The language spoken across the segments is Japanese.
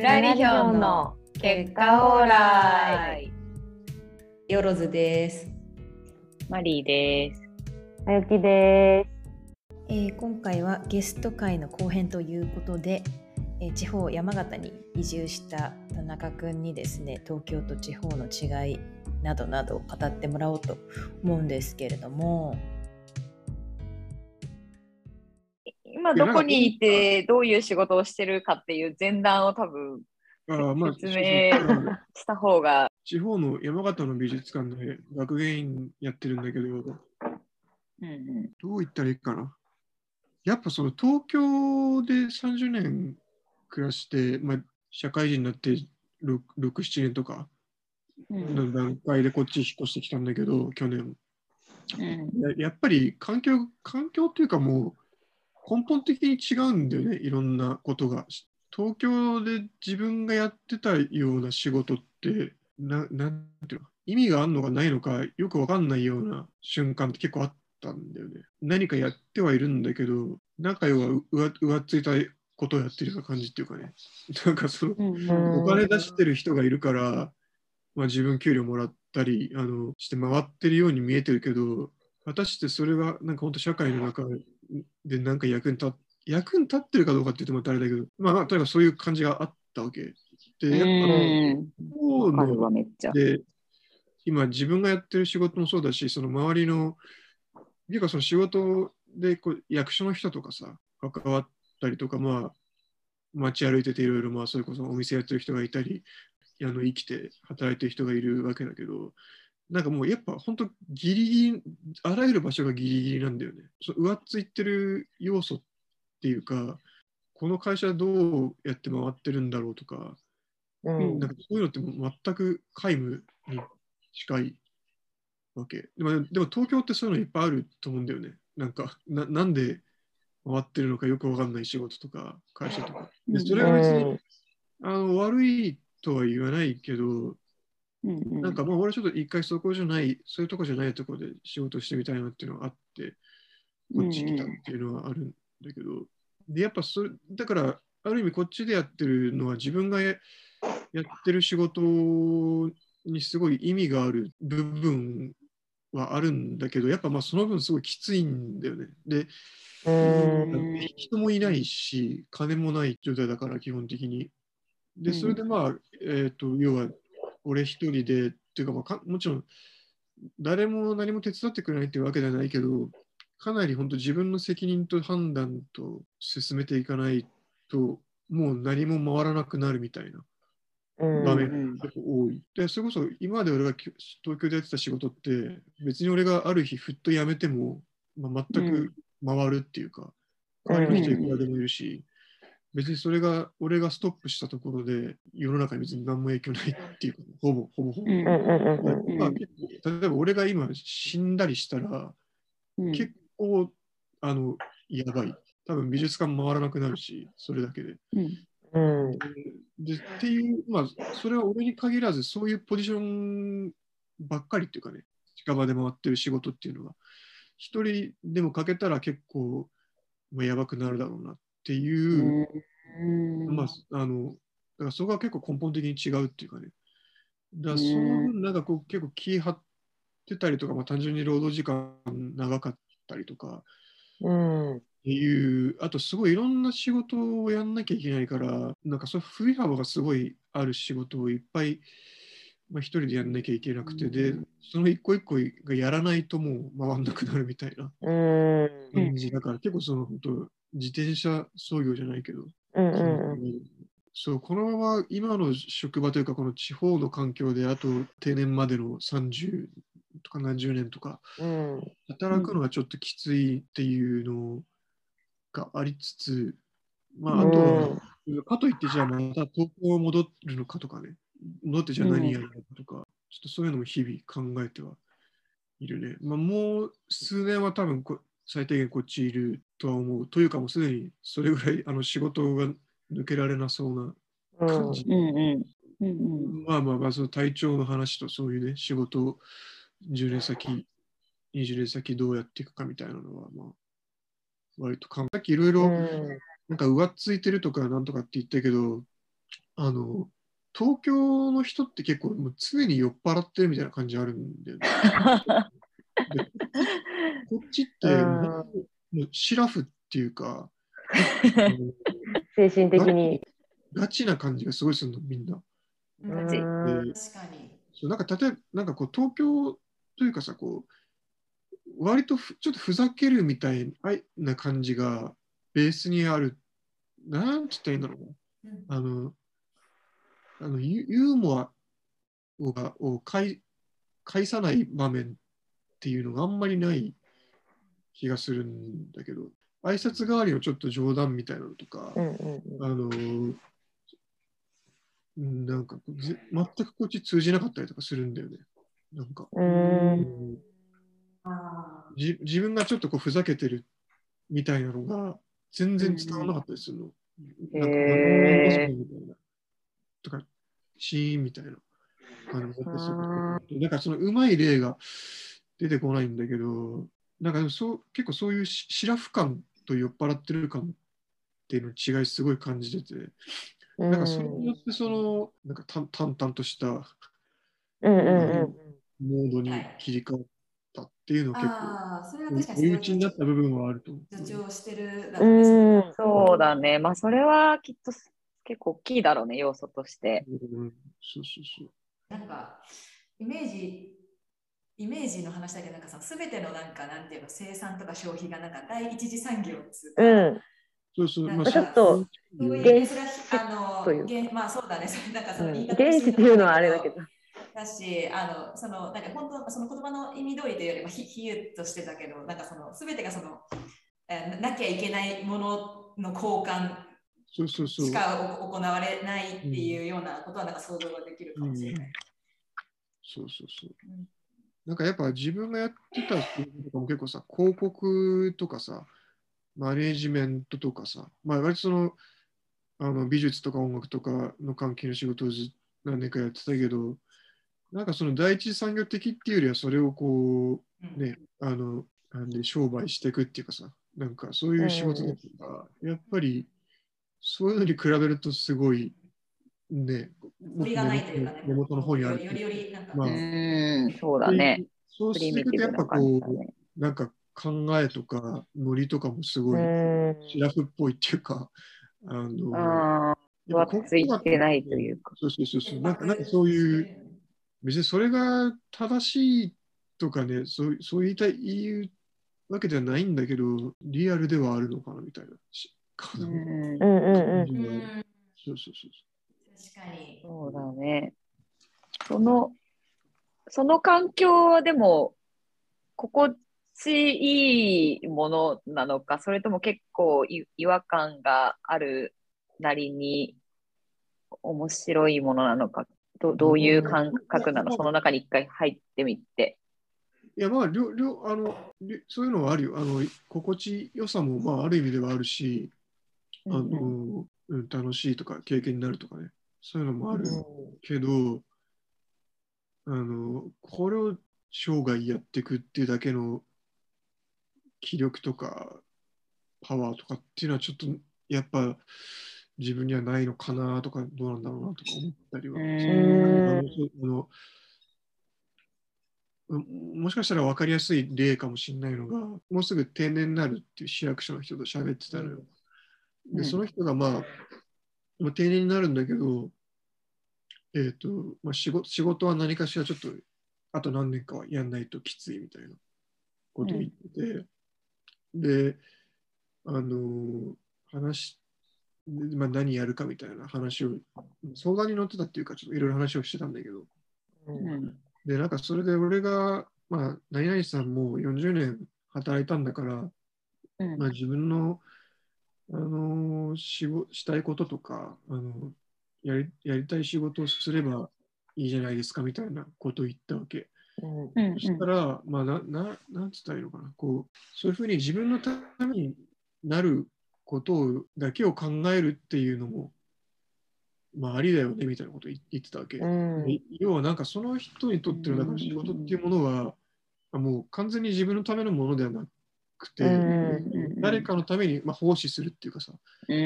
フラリヒョンの結果オーライ。よろずです。マリーです。あゆきです。えー今回はゲスト会の後編ということで、えー地方山形に移住した田中くんにですね東京と地方の違いなどなどを語ってもらおうと思うんですけれども今どこにいてどういう仕事をしてるかっていう前段を多分説明した方が。地方の山形の美術館の学芸員やってるんだけど、うんうんどう言ったらいいかな。やっぱその東京で30年暮らして、まあ、社会人になって6、6 7年とかうんの段階でこっち引っ越してきたんだけど、去年。うんややっぱり環境、環境っていうかもう根本的に違うんだよね、いろんなことが。東京で自分がやってたような仕事って、ななんていうの？意味があるのかないのかよくわかんないような瞬間って結構あったんだよね。何かやってはいるんだけど、なんか要は上っついたことをやってるような感じっていうかね。なんかその、うんお金出してる人がいるから、まあ、自分給料もらったりあのして回ってるように見えてるけど果たしてそれがなんか本当社会の中でなんか役に立っ役に立ってるかどうかって言ってもまたあれだけど、まあ、まあとにかくそういう感じがあったわけ。で、やっうんぱ、方わかるの。で、今自分がやってる仕事もそうだし、その周りの、いうかその仕事でこう役所の人とかさ、関わったりとか、まあ、街歩いてていろいろ、まあ、それこそお店やってる人がいたり、あの生きて働いてる人がいるわけだけど、なんかもうやっぱ本当ギリギリ、あらゆる場所がギリギリなんだよね。そう上っついてる要素っていうか、この会社どうやって回ってるんだろうとか、うんなんかそういうのってもう全く皆無に近いわけ。でもでも東京ってそういうのいっぱいあると思うんだよね。なんかななんで回ってるのかよくわかんない仕事とか会社とか。でそれは別に、あの悪いとは言わないけど、うんうんなんかまあ俺ちょっと一回そこじゃない、そういうとこじゃないところで仕事してみたいなっていうのがあって、こっち来たっていうのはあるんだけど、で、やっぱそれ、だから、ある意味こっちでやってるのは自分がややってる仕事にすごい意味がある部分はあるんだけど、やっぱまあその分すごいきついんだよね。で、人もいないし、金もない状態だから、基本的に。で、うんそれでまあ、えっ、と、要は、俺一人で、っていうか、まあか、もちろん、誰も何も手伝ってくれないっていうわけではないけど、かなり本当自分の責任と判断と進めていかないと、もう何も回らなくなるみたいなうん。場うん。面が多い。で、それこそ今まで俺がき東京でやってた仕事って、別に俺がある日ふっと辞めても、まあ、全く回るっていうか、代わりの人いくらでもいるし、別にそれが、俺がストップしたところで、世の中に別に何も影響ないっていうか、ほぼ、ほぼほぼ。まあ、例えば俺が今死んだりしたら、うん結構、あの、やばい。多分美術館回らなくなるし、それだけで。うんうんでっていう、まあ、それは俺に限らず、そういうポジションばっかりっていうかね、近場で回ってる仕事っていうのは、一人でもかけたら結構、まあ、やばくなるだろうなっていう、うん。まあ、あの、だからそこが結構根本的に違うっていうかね。だその分、なんかこう結構気張ってたりとか、まあ、単純に労働時間長かったりとか、うん。っていう、あとすごいいろんな仕事をやんなきゃいけないから、なんかそういう振り幅がすごいある仕事をいっぱい、まあ、一人でやんなきゃいけなくて、で、その一個一個がやらないともう回んなくなるみたいなうん。感じだから、結構その本当、自転車操業じゃないけど、うんそのうん。そう、このまま今の職場というか、この地方の環境であと定年までの30とか何十年とか、うん。働くのはちょっときついっていうのがありつつ、まあ、あとは、かといって、じゃあまた東京戻るのかとかね、戻ってじゃあ何やるのかとか、ちょっとそういうのも日々考えてはいるね。まあ、もう数年は多分こ最低限こっちいるとは思う。というかもうすでにそれぐらいあの仕事が抜けられなそうな感じ。うんうんうんまあまあまあ、その体調の話とそういうね、仕事を10年先、20年先どうやっていくかみたいなのは、まあ、割と考え、さっきいろいろ、なんか上っついてるとかなんとかって言ったけど、あの、東京の人って結構もう常に酔っ払ってるみたいな感じあるんだよね。でこっちってうんもうシラフっていうか、精神的に。ガチな感じがすごいするの、みんな。うんマジうんで確かに。そうなんか例えば、なんかこう東京というかさ、こう、割とふちょっとふざけるみたいな感じがベースにある。なんつったらいいんだろうな。うんあの、あのユユーモアをがを介介さない場面っていうのがあんまりない気がするんだけど、挨拶代わりのちょっと冗談みたいなのとか、うんうんあのうんなんかぜ全くこっち通じなかったりとかするんだよね。なんか、うん。じ自分がちょっとこうふざけてるみたいなのが全然伝わらなかったりするの。なんか、へーなんかみたいな。とか、シーンみたいな感じだったりする。なんかそのうまい例が出てこないんだけど、なんかでもそう結構そういうしシラフ感と酔っ払ってる感っていうの違いすごい感じてて、なんかそれによってその、なんか淡淡々としたうんうんうんモードに切り替わったっていうのは結構、あー、それは確かに追い打ちになった部分はあると思う。助長してるだうろうねん。そうだね。まあ、それはきっと結構大きいだろうね、要素として。うん、そうそうそう。なんかイメージイメージの話だけどなんかさ全てのなんかなんていうの生産とか消費がなんか第一次産業っつうか、うん。そうそう、まあ、ちょっとそういう原始それはあの原まあそうだねそれなんかその言い方原始っていうのはあれだけど。だしあのそのなんか本当その言葉の意味通りというよりもひ比喩としてだけどなんかその全てがその、えーなきゃいけないものの交換そうそうそう。しかお行われないっていうようなことはなんか想像ができるかもしれない。そうそうそううん。なんかやっぱ自分がやってた仕事とかも結構さ、広告とかさ、マネージメントとかさ、まあ割とその、あの美術とか音楽とかの関係の仕事をず何年かやってたけど、なんかその第一次産業的っていうよりはそれをこうね、あの、なんで商売していくっていうかさ、なんかそういう仕事だから、やっぱりそういうのに比べるとすごい、ね、振りがないというかね、根元の方にある。よりよりなんか、まあうん、そうだね。そうプリしていくとやっぱこね。う、なんか考えとかノリとかもすごいうんシラフっぽいっていうか、あの、ああ、やっぱ分厚いてないというか。そうそうそうそう、なんかなんかそういう、別にそれが正しいとかね、そうそう言いたい、言うわけではないんだけど、リアルではあるのかなみたいな。しかなうん、うんうんうん。うん、そうそうそう確かに。そうだね。その、その環境はでも、心地いいものなのか、それとも結構い違和感があるなりに面白いものなのか、どどういう感覚なの？その中に一回入ってみて。いや、まあ、両両あの両そういうのはあるよ。あの心地よさも、まあ、ある意味ではあるし、あのうんうん、楽しいとか経験になるとかね、そういうのもあるけど、あのこれを生涯やっていくっていうだけの気力とかパワーとかっていうのはちょっとやっぱ自分にはないのかなとかどうなんだろうなとか思ったりは。うんあのもしかしたら分かりやすい例かもしれないのが、もうすぐ定年になるっていう市役所の人と喋ってたのよ。で、うんその人がまあ、もう定年になるんだけど、えっ、と、まあ仕事、仕事は何かしらちょっと、あと何年かはやんないときついみたいなことを言ってて、で、あのー話、でまあ、何やるかみたいな話を、相談に乗ってたっていうか、ちょっといろいろ話をしてたんだけど、うん。で、なんかそれで俺が、まあ、何々さんもう40年働いたんだから、うん。まあ、自分の、あのー仕事したいこととか、あのやり、やりたい仕事をすればいいじゃないですかみたいなことを言ったわけ。うんうんそしたら、まあ、な、な、なんつったらいいのかな、こう、そういうふうに自分のためになることをだけを考えるっていうのも、まあ、ありだよねみたいなことを言言ってたわけ。うんで要はなんかその人にとってのだから仕事っていうものは、あもう完全に自分のためのものではなくて、うん誰かのために、まあ、奉仕するっていうかさ、うん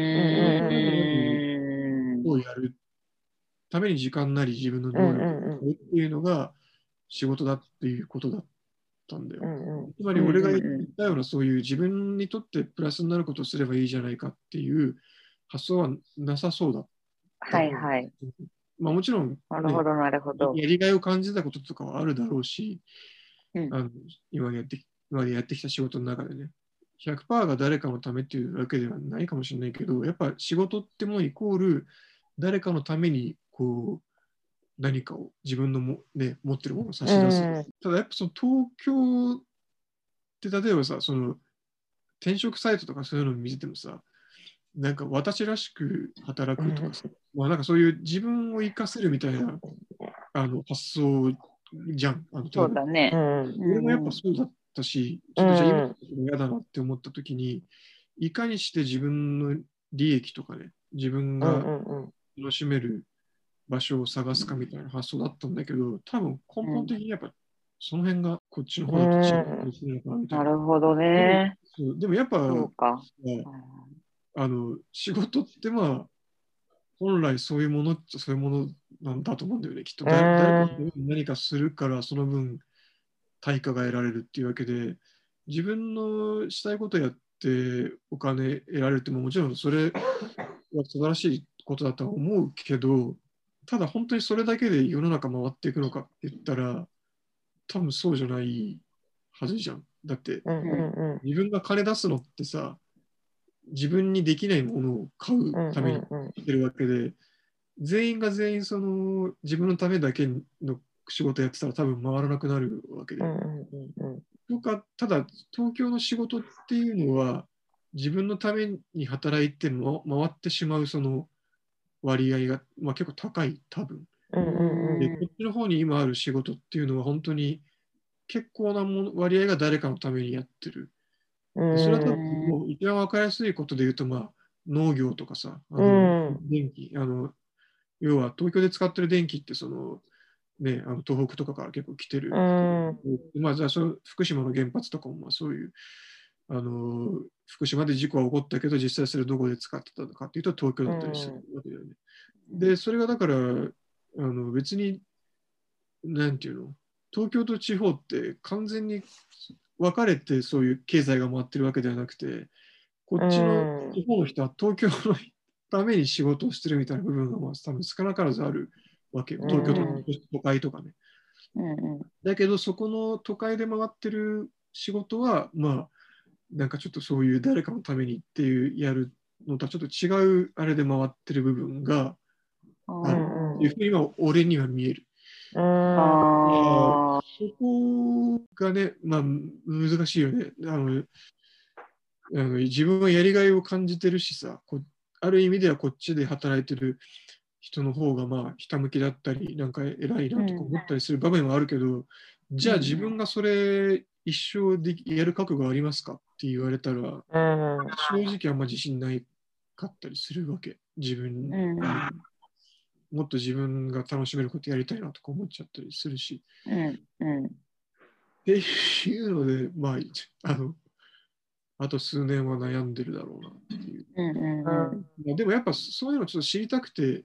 をやるために時間なり自分の能力をっていうのが仕事だっていうことだったんだよ。つまり俺が言ったようなそういう自分にとってプラスになることをすればいいじゃないかっていう発想はなさそうだ。はいはい。まあもちろん、ねなるほど、なるほど。やりがいを感じたこととかはあるだろうし、うんあの今やってき今までやってきた仕事の中でね、100%が誰かのためっていうわけではないかもしれないけど、やっぱ仕事ってものイコール誰かのためにこう何かを自分のも、ね、持ってるものを差し出す。うんただやっぱその東京って例えばさ、その転職サイトとかそういうのを見ててもさ、なんか私らしく働くとかさ、まあなんかそういう自分を生かせるみたいなあの発想じゃん。あのそうだねう。ん俺もやっぱそうだったし、ちょっとじゃあ今嫌だなって思った時に、いかにして自分の利益とかね、自分うんがうん楽しめる場所を探すかみたいな発想だったんだけど、多分根本的にやっぱその辺がこっちの方だと違ったりするのかなみたいな。なるほどね。でもやっぱ。あの仕事ってまあ、本来そういうものそういうものなんだと思うんだよね。きっと誰かが何かするからその分対価が得られるっていうわけで、自分のしたいことやってお金得られるってももちろんそれは素晴らしいことだとは思うけど、ただ本当にそれだけで世の中回っていくのかって言ったら、多分そうじゃないはずじゃん。だってうんうん自分が金出すのってさ、自分にできないものを買うんうためにうんしてるわけで、全員が全員その自分のためだけの仕事やってたら多分回らなくなるわけで。とかただ東京の仕事っていうのは自分のために働いても回ってしまうその割合が、まあ、結構高い多分。で、こっちの方に今ある仕事っていうのは本当に結構なもの割合が誰かのためにやってる。うんそれは多分もう一番分かりやすいことで言うと、まあ、農業とかさ、あうのん電気、あの、要は東京で使ってる電気って、その、ね、あの東北とかから結構来てる。うんまあ、じゃあその福島の原発とかも、まあ、そういう、あの、福島で事故は起こったけど、実際それどこで使ってたのかっていうと、東京だったりするわけだよね。で、それがだから、あの別に、なんていうの、東京と地方って完全に分かれてそういう経済が回ってるわけではなくて、こっちのうん地方の人は東京のために仕事をしてるみたいな部分がまあ多分少なからずあるわけよ。東京とうん都会とかね。うんうんだけど、そこの都会で回ってる仕事は、まあ、なんかちょっとそういう誰かのためにっていうやるのとはちょっと違うあれで回ってる部分が、ああーいうふうには俺には見える。うんあーそこがね、まあ、難しいよね。あのあの自分はやりがいを感じてるしさ、こある意味ではこっちで働いてる人の方がまあひたむきだったり、なんか偉いなとか思ったりする場面はあるけど、じゃあ自分がそれ一生できやる覚悟ありますかって言われたら、うん正直あんま自信ないかったりするわけ。自分、うん。もっと自分が楽しめることやりたいなとか思っちゃったりするし。っていうので、まあ、あの、あと数年は悩んでるだろうなっていう。うんうんでもやっぱそういうのちょっと知りたくて、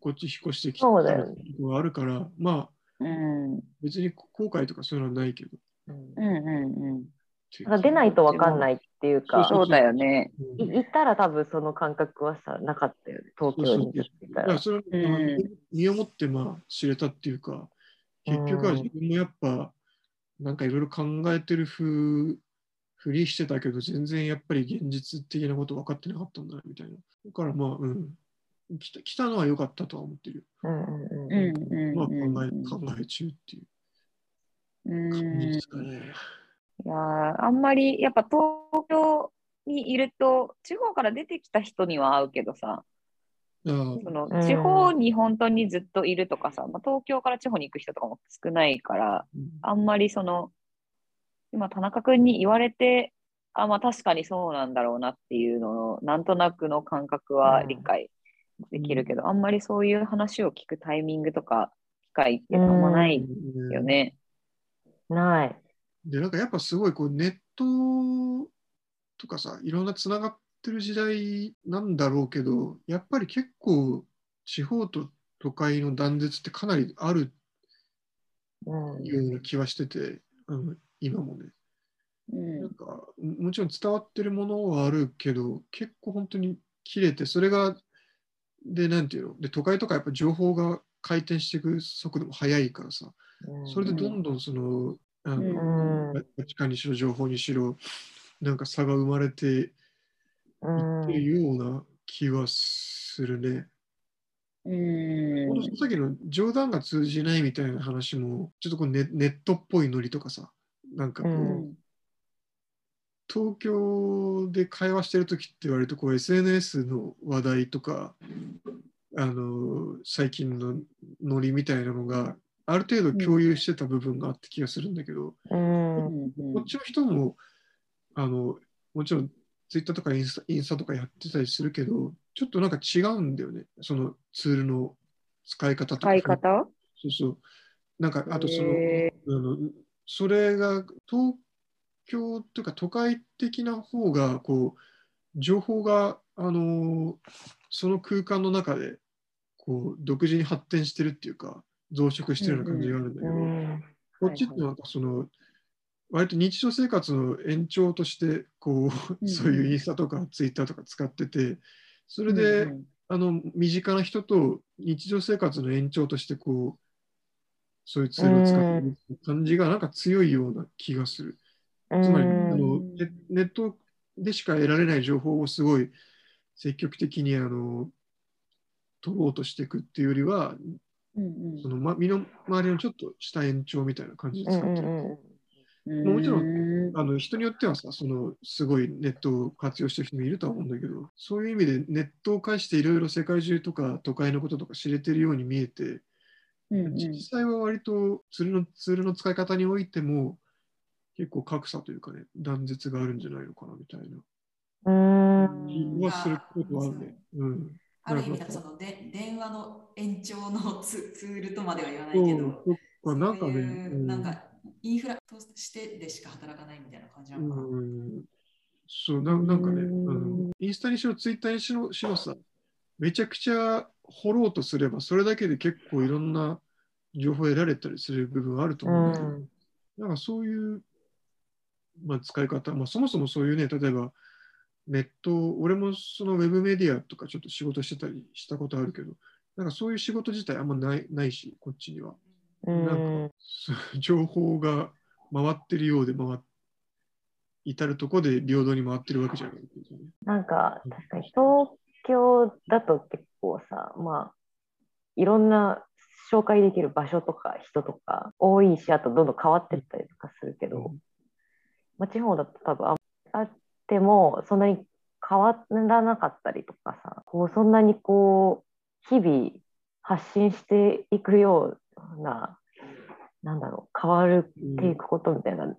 こっち引っ越してきたそうだよねのはあるから、まあうん別に後悔とかそういうのはないけど。うんうんうんうんなんか出ないと分かんないっていうか、そうだよね。うんたら多分その感覚はさ、なかったよね、東京に行ってた。だかららそれは、うん身をもってまあ知れたっていうか、結局は自分もやっぱ、なんかいろいろ考えてるふうふりしてたけど、全然やっぱり現実的なこと分かってなかったんだなみたいな。だからまあ、うん。来た来たのは良かったとは思ってるよ。うんうんううんんうんまあ考え、うん考え中っていううん感じですかね。いやーあんまりやっぱ東京にいると地方から出てきた人には会うけどさああそのうん地方に本当にずっといるとかさ、まあ、東京から地方に行く人とかも少ないからうんあんまりその今田中君に言われてあまあ確かにそうなんだろうなっていうののなんとなくの感覚は理解できるけど、あんまりそういう話を聞くタイミングとか機会っていうのもないよね。ない。で、なんかやっぱすごいこうネットとかさ、いろんなつながってる時代なんだろうけど、やっぱり結構地方と都会の断絶ってかなりあるうん。ような気はしてて、あの今もね。うん。なんかももちろん伝わってるものはあるけど、結構本当に切れて、それが、で、なんていうの、で、都会とかやっぱ情報が回転していく速度も速いからさ、それでどんどんその、あうんの、うん。価値観にしろ、情報にしろ、なんか差が生まれていうん。ってるような気はするね。うん。ほんとさっきの冗談が通じないみたいな話も、ちょっとこうネネットっぽいノリとかさ、なんかこう、うん。東京で会話してるときって割とこう SNS の話題とか、あの最近のノリみたいなのがある程度共有してた部分があって気がするんだけど、うん。こっちの人もあのもちろんツイッターとかインスタインスタとかやってたりするけど、ちょっとなんか違うんだよね、そのツールの使い方とか。使い方？そうそう。なんか、あとその、へあのそれが東京というか都会的な方が、こう、情報が、あのその空間の中で、こう、独自に発展してるっていうか、増殖してるような感じがあるんだけど、うんこっちってなんかその、割と日常生活の延長として、こう、うんそういうインスタとかツイッターとか使ってて、それで、うん。あの身近な人と日常生活の延長としてこうそういうツールを使ってる感じがなんか強いような気がする。うん。つまりあうんのネネットでしか得られない情報をすごい積極的にあの取ろうとしていくっていうよりはうんその、ま、身の回りのちょっとした延長みたいな感じでう使ってる。んうん。うんもちろん。あの人によってはさ、そのすごいネットを活用してる人もいるとは思うんだけど、そういう意味でネットを介していろいろ世界中とか都会のこととか知れてるように見えて、うんうん実際は割とツールのツールの使い方においても結構格差というかね、断絶があるんじゃないのかなみたいなうん気はすることはあるね。うん。ある意味そので電話の延長のツ ツールとまでは言わないけど、そなんかね、そうなんかインフラとしてでしか働かないみたいな感じなのかな。うんそうななんかね、うんあのインスタにしろ、ツイッターにしろしろさ、めちゃくちゃ掘ろうとすれば、それだけで結構いろんな情報を得られたりする部分はあるとう思うんだけど、んなんかそういう、まあ、使い方、まあ、そもそもそういうね、例えばネット、俺もそのウェブメディアとかちょっと仕事してたりしたことあるけど、なんかそういう仕事自体あんまないないし、こっちには。うんなんか情報が回ってるようで回っ至るとこで平等に回ってるわけじゃないね。なんか確かに東京だと結構さまあいろんな紹介できる場所とか人とか多いしあとどんどん変わってったりとかするけど、まあ、地方だと多分ああってもそんなに変わらなかったりとかさこうそんなにこう日々発信していくようななんだろう変わるっていくことみたいな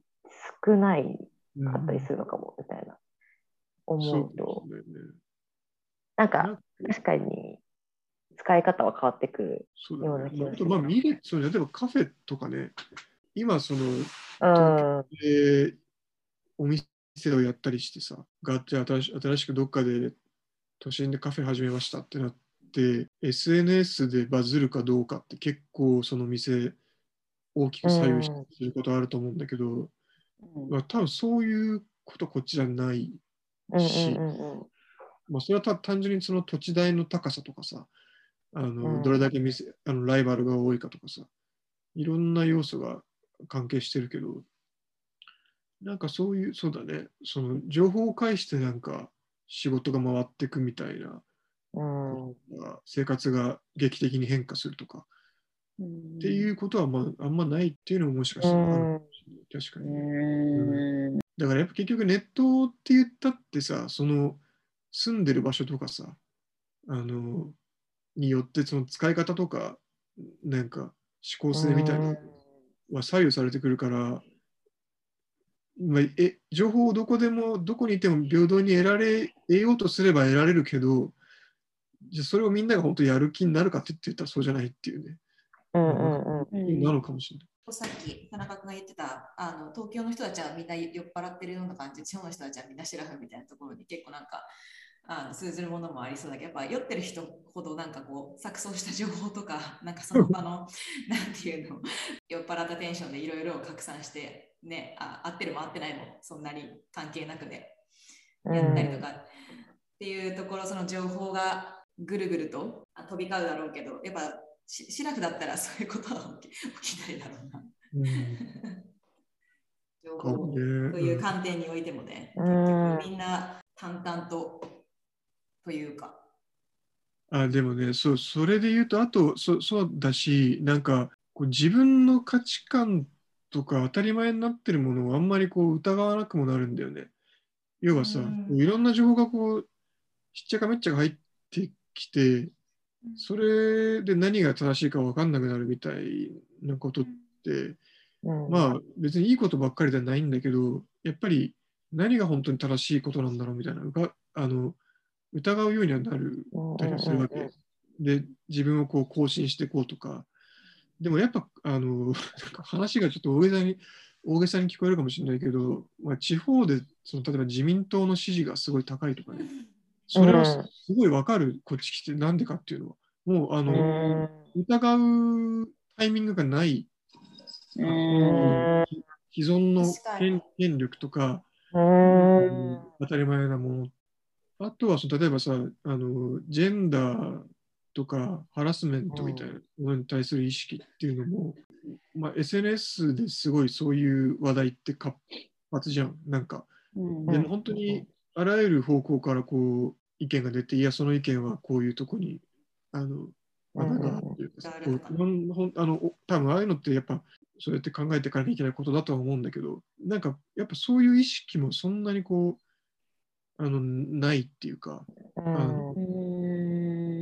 少ないうんかったりするのかもみたいな思そううとなんか確かに使い方は変わってくる。そうだような気がする。ねまあ見れそう例えばカフェとかね、今その、うん。えーお店をやったりしてさ、がじゃあ新し新しくどっかで都心でカフェ始めましたってなって、SNS でバズるかどうかって結構その店大きく左右することあると思うんだけど、まあ、多分そういうことこっちじゃないうんし、うんうんまあ、それはた単純にその土地代の高さとかさ、あのうん。どれだけ店あのライバルが多いかとかさ、いろんな要素が関係してるけど、なんかそういう、そうだね、その情報を介してなんか仕事が回っていくみたいな、うん。生活が劇的に変化するとか、っていうことは、まあ、あんまないっていうのももしかしたらあるかもしれない。確かにだからやっぱ結局ネットって言ったってさ、その住んでる場所とかさ、あの、によってその使い方とか、なんか思考性みたいなのは左右されてくるから、まあ、え情報をどこでも、どこにいても平等に得られ、得ようとすれば得られるけど、じゃあそれをみんなが本当やる気になるかって言ったらそうじゃないっていうね、うんうんうん。なのかもしれない。さっき田中君が言ってたあの東京の人たちはみんな酔っ払ってるような感じ地方の人たちはみんなシラフみたいなところに結構なんかあの通ずるものもありそうだけどやっぱ酔ってる人ほどなんかこう錯綜した情報とか なんかその場のなんていうの 酔っ払ったテンションでいろいろ拡散してねあ合ってるも合ってないもそんなに関係なくねやったりとか。っていうところその情報がぐるぐるとあ飛び交うだろうけどやっぱしシラフだったらそういうことは起きないだろうな。うん。情か報という観点においてもね、うん。結局みんな淡々とというか。あでもねそうそれで言うとあとそそうだしなんかこう自分の価値観とか当たり前になってるものをあんまりこう疑わなくもなるんだよね。要はさ、うんいろんな情報がこうしっちゃかめっちゃか入ってきてそれで何が正しいか分かんなくなるみたいなことって、うんまあ別にいいことばっかりではないんだけどやっぱり何が本当に正しいことなんだろうみたいなあの疑うようにはなるたりするわけ。で自分をこう更新していこうとか。でもやっぱ、あの、話がちょっと大げさに、大げさに聞こえるかもしれないけど、まあ、地方でその例えば自民党の支持がすごい高いとかね、それはすすごいわかる、こっち来て、なんでかっていうのは。もう、あうの、ん。疑うタイミングがない、ううん。既存の権権力とか、うん当たり前なもの。あとはその例えばさあの、ジェンダーとかハラスメントみたいなものに対する意識っていうのも、まあ、SNS ですごいそういう話題って活発じゃん。なんか、んでも本当にあらゆる方向からこう意見が出て、いや、その意見はこういうとこに、あの、穴があるというかうほんあのお多分ああいうのってやっぱそうやって考えていかなきゃいけないことだとは思うんだけど、なんかやっぱそういう意識もそんなにこう、あのないっていうか、うん。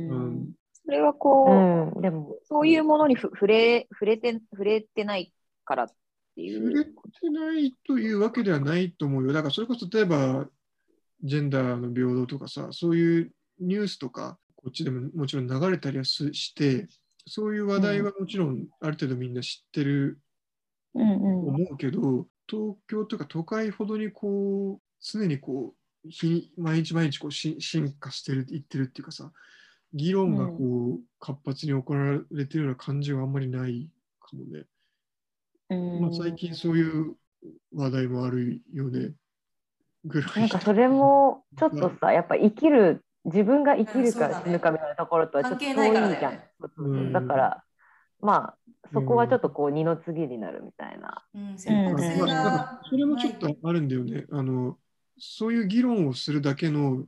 うん。それはこう、うん。でもそういうものにふ触れ触れて触れてないからってい触れう。てないというわけではないと思うよ。だからそれこそ例えば、ジェンダーの平等とかさ、そういうニュースとか、こっちでももちろん流れたりはすして、そういう話題はもちろんある程度みんな知ってるうんうん。と思うけど、東京とか都会ほどにこう、常にこう、日毎日毎日こうし進化してる、いってるっていうかさ、議論がこう、活発に行われてるような感じはあんまりないかもね。うんまあ、最近そういう話題もあるよね。ぐらい。なんかそれも ちょっとさ、やっぱ生きる、自分が生きるか死ぬかみたいなところとはちょっと遠いじゃんよね。だから、まあ、そこはちょっとこう二の次になるみたいな。うん、積極性まあだからがそれもちょっとあるんだよね。あの、そういう議論をするだけの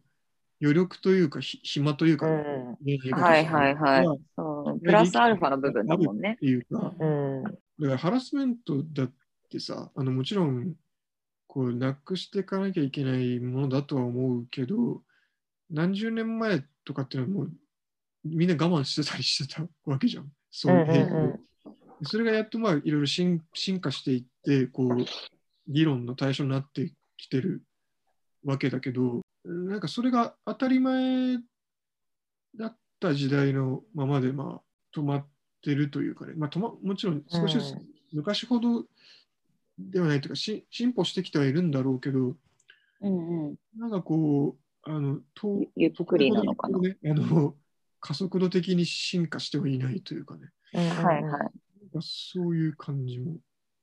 余力というか、ひ暇というか、うんはいはいはいうプラスアルファの部分だもんね。ていうか、うん。だからハラスメントだってさ、あのもちろん、こう、なくしていかなきゃいけないものだとは思うけど、何十年前とかっていうのはもう、みんな我慢してたりしてたわけじゃん。そういうんうん行それがやっとまあいろいろ進進化していって、こう、議論の対象になってきてるわけだけど、なんかそれが当たり前だった時代のままで、まあ、止まってるというかね、まあ、止まもちろん少しずつうん。昔ほどではないというか、し進歩してきてはいるんだろうけど、うんうん。なんかこう、あの、とゆっくりなのかな。ね、あの加速度的に進化してはいないというかね、はいはい。なんかそういう感じも。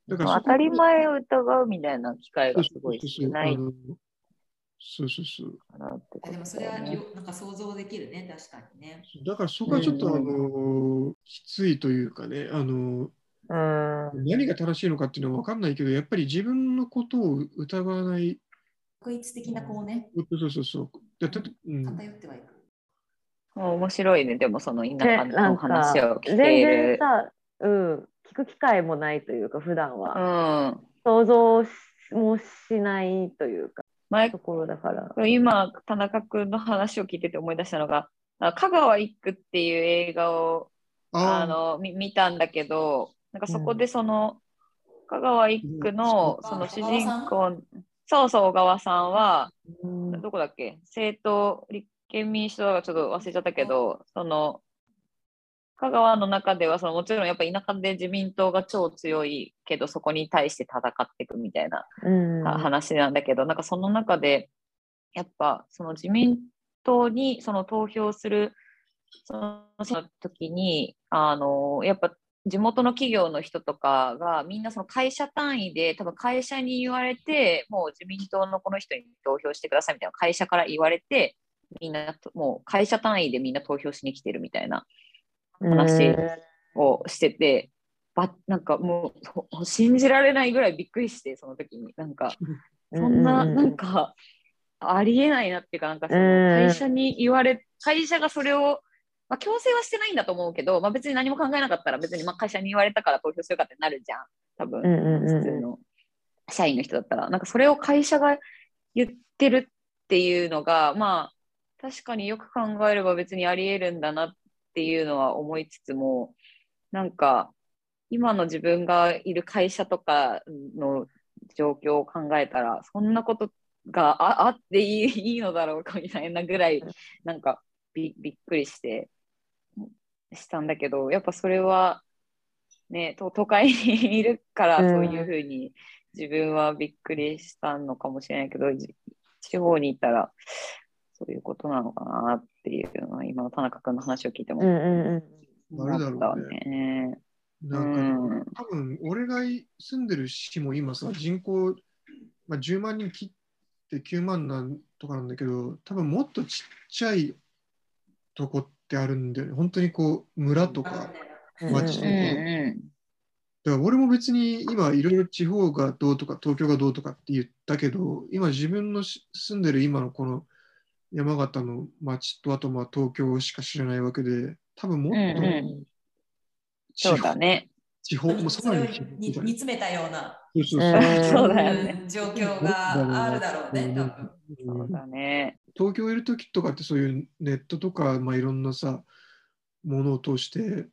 だから当たり前を疑うみたいな機会がすごいそうそうそう少ないあのそうそうそう。でもそれはだよなんか想像できるね、確かにね。だからそこはちょっと、うんあのきついというかね、あのうん。何が正しいのかっていうのは分かんないけど、やっぱり自分のことを疑わない。確一的なこうね、そうそうそう。でたとうん、偏ってはいく。面白いね、でもその田舎の話を聞け全然る。さ、うん、聞く機会もないというか、普段うは。ん。想像しもしないというか、前ところだから。今、田中君の話を聞いてて思い出したのが、あ香川一区っていう映画をああのみ見たんだけど、なんかそこでその、香川一区のうん。その主人公、そうそう、小川さんは、うん。どこだっけ？政党、立憲民主党がちょっと忘れちゃったけど、その、香川の中ではそのもちろんやっぱ田舎で自民党が超強いけどそこに対して戦っていくみたいな話なんだけど、なんかその中でやっぱその自民党にその投票するその時にあのやっぱ地元の企業の人とかがみんなその会社単位で多分会社に言われてもう自民党のこの人に投票してくださいみたいな会社から言われてみんなともう会社単位でみんな投票しに来てるみたいな話をしてて、ばなんかもうほ信じられないぐらいびっくりしてその時に。なんかそんななんかありえないなっていうかなんかその会社に言われ会社がそれをまあ、強制はしてないんだと思うけど、まあ、別に何も考えなかったら別にまあ会社に言われたから投票するかってなるじゃん。多分、普通の社員の人だったら。なんかそれを会社が言ってるっていうのがまあ確かによく考えれば別にありえるんだなっていうのは思いつつもなんか今の自分がいる会社とかの状況を考えたらそんなことがああっていいいいのだろうかみたいなぐらいなんかびびっくりしてしたんだけどやっぱそれはねと都会にいるからそういうふうに自分はびっくりしたのかもしれないけど、地方に行ったらそういうことなのかなっていうのは今の田中君の話を聞いても思ったね。なんか、多分俺が住んでる市も今さ人口、まあ、10万人切って9万なんとかなんだけど多分もっとちっちゃいとこってあるんだよね。本当にこう村とか町とか。だから俺も別に今いろいろ地方がどうとか東京がどうとかって言ったけど今自分の住んでる今のこの山形の町とあとまあ東京しか知らないわけで多分もっと、うんうん、そうだね。地方もさらに煮詰めたようなそうだよね。状況があるだろうね、多分。そうだね。東京いる時とかってそういうネットとか、まあ、いろんなさ、ものを通して、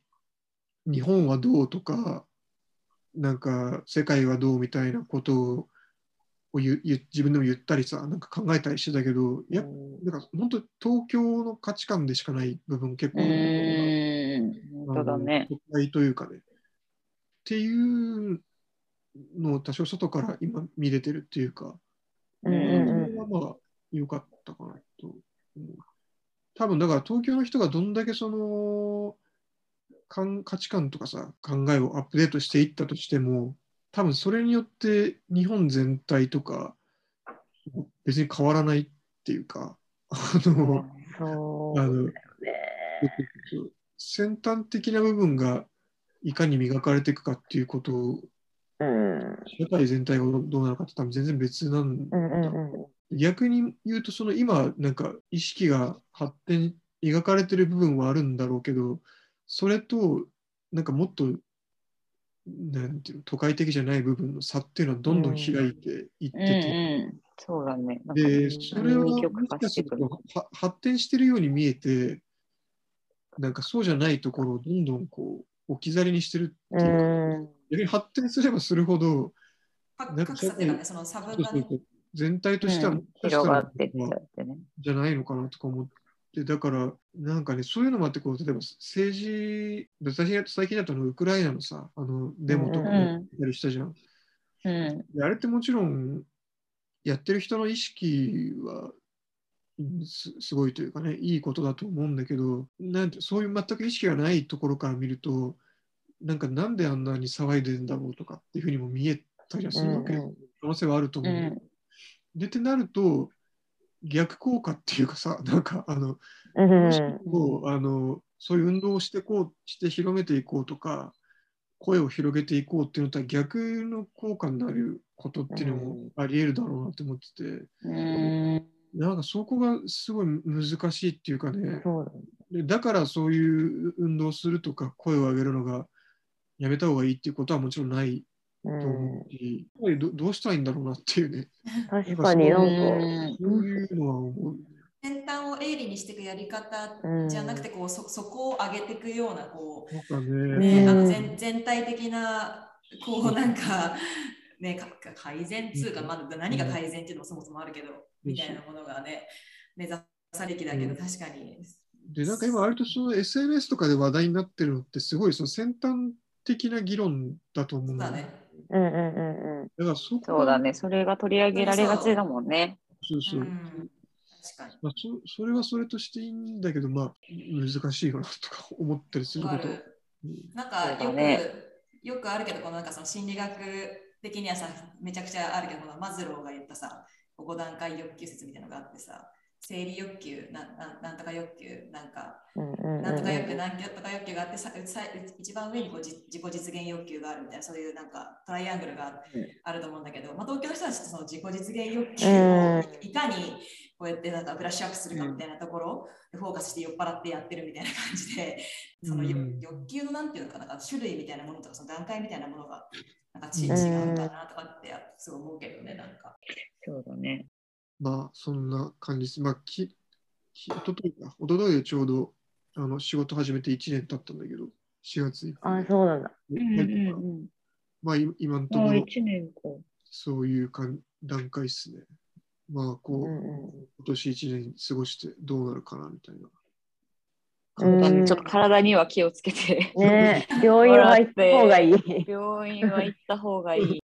日本はどうとか、なんか世界はどうみたいなことを言自分でも言ったりさ、なんか考えたりしてたけど、やなんか本当東京の価値観でしかない部分結構ある本当だね。というかね。っていうのを多少外から今見れてるっていうか、うんうんそれはまあ良かったかなと思う。多分だから東京の人がどんだけその価値観とかさ考えをアップデートしていったとしても多分それによって日本全体とか別に変わらないっていうかあの、あの先端的な部分がいかに磨かれていくかっていうことを、うん、社会全体がどうなのかって多分全然別なんだ、う。ん、逆に言うとその今なんか意識が発展描かれてる部分はあるんだろうけどそれとなんかもっとなんていうの都会的じゃない部分の差っていうのはどんどん開いていってて、うんうん。うん、そうだね。でそれはもしかする。と発展してるように見えてなんかそうじゃないところをどんどんこう置き去りにしてるっていうか、逆に発展すればするほど、なんかね、その差分が、ね、全体としては、広がってっちゃってね。じゃないのかなとか思って、だから、なんかね、そういうのもあって、こう例えば政治、最近だとウクライナのさ、あのデモとかやったりしたじゃん。うん、あれってもちろん、やってる人の意識はすすごいというかね、いいことだと思うんだけど、なんてそういう全く意識がないところから見ると、なんかなんであんなに騒いでんだろうとかっていうふうにも見えたりはするわけ、うん、可能性はあると思う。うん、で、ってなると、逆効果っていうかさ、なんかあの、うん、あのそういう運動をしてこうして広めていこうとか、声を広げていこうっていうのとは逆の効果になることっていうのもあり得るだろうなって思ってて。うん。なんかそこがすごい難しいっていうかね、だだからそういう運動するとか声を上げるのがやめた方がいいっていうことはもちろんないうん、どどうしたらいいんだろうなっていうね。確かになんかそういうのは思う。先端を鋭利にしていくやり方じゃなくてこうそそこを上げていくようなこう、ね、ね、あの全全体的なこうなんか ね、改善つうか、まだ何が改善っていうのもそもそもあるけど、みたいなものがね、目指されきだけど、確かに。で、なんか今、割とその SNS とかで話題になってるのって、すごいその先端的な議論だと思うんだね。うんうんうんうん。だからそそうだね、それが取り上げられがちだもんね。そうそう。かに。まあ、そそれはそれとしていいんだけど、まあ、難しいよなとか思ったりすること。わかるうんなんかよく、ねよくあるけど、このなんかその心理学的にはさ、めちゃくちゃあるけど、このマズローが言ったさ、5段階欲求説みたいなのがあってさ、生理欲求、なななんとか欲求、なんか、なんとか欲求、なんとか欲求があってさ、さ一番上にこうじ自己実現欲求があるみたいな、そういうなんかトライアングルがあると思うんだけど、まあ、東京の人たちってその自己実現欲求をいかにこうやってなんかブラッシュアップするかみたいなところでフォーカスして酔っ払ってやってるみたいな感じで、その欲求のなんていうのかな、なんか種類みたいなものとか、その段階みたいなものがなんかち違うん。だなとかってすごい思うけどね、なんか。そうだね。まあ、そんな感じです。まあ、きき一昨日か、一昨日でちょうどあの仕事始めて1年経ったんだけど、4月以降あ、そうなんだ。ん。まあ、い今のところ、1年か。そういうかん段階ですね。まあ、こう、うんうん今年1年過ごしてどうなるかなみたいな。うんちょっと体には気をつけて。ね病院は行った方がいい。病院は行った方がいい。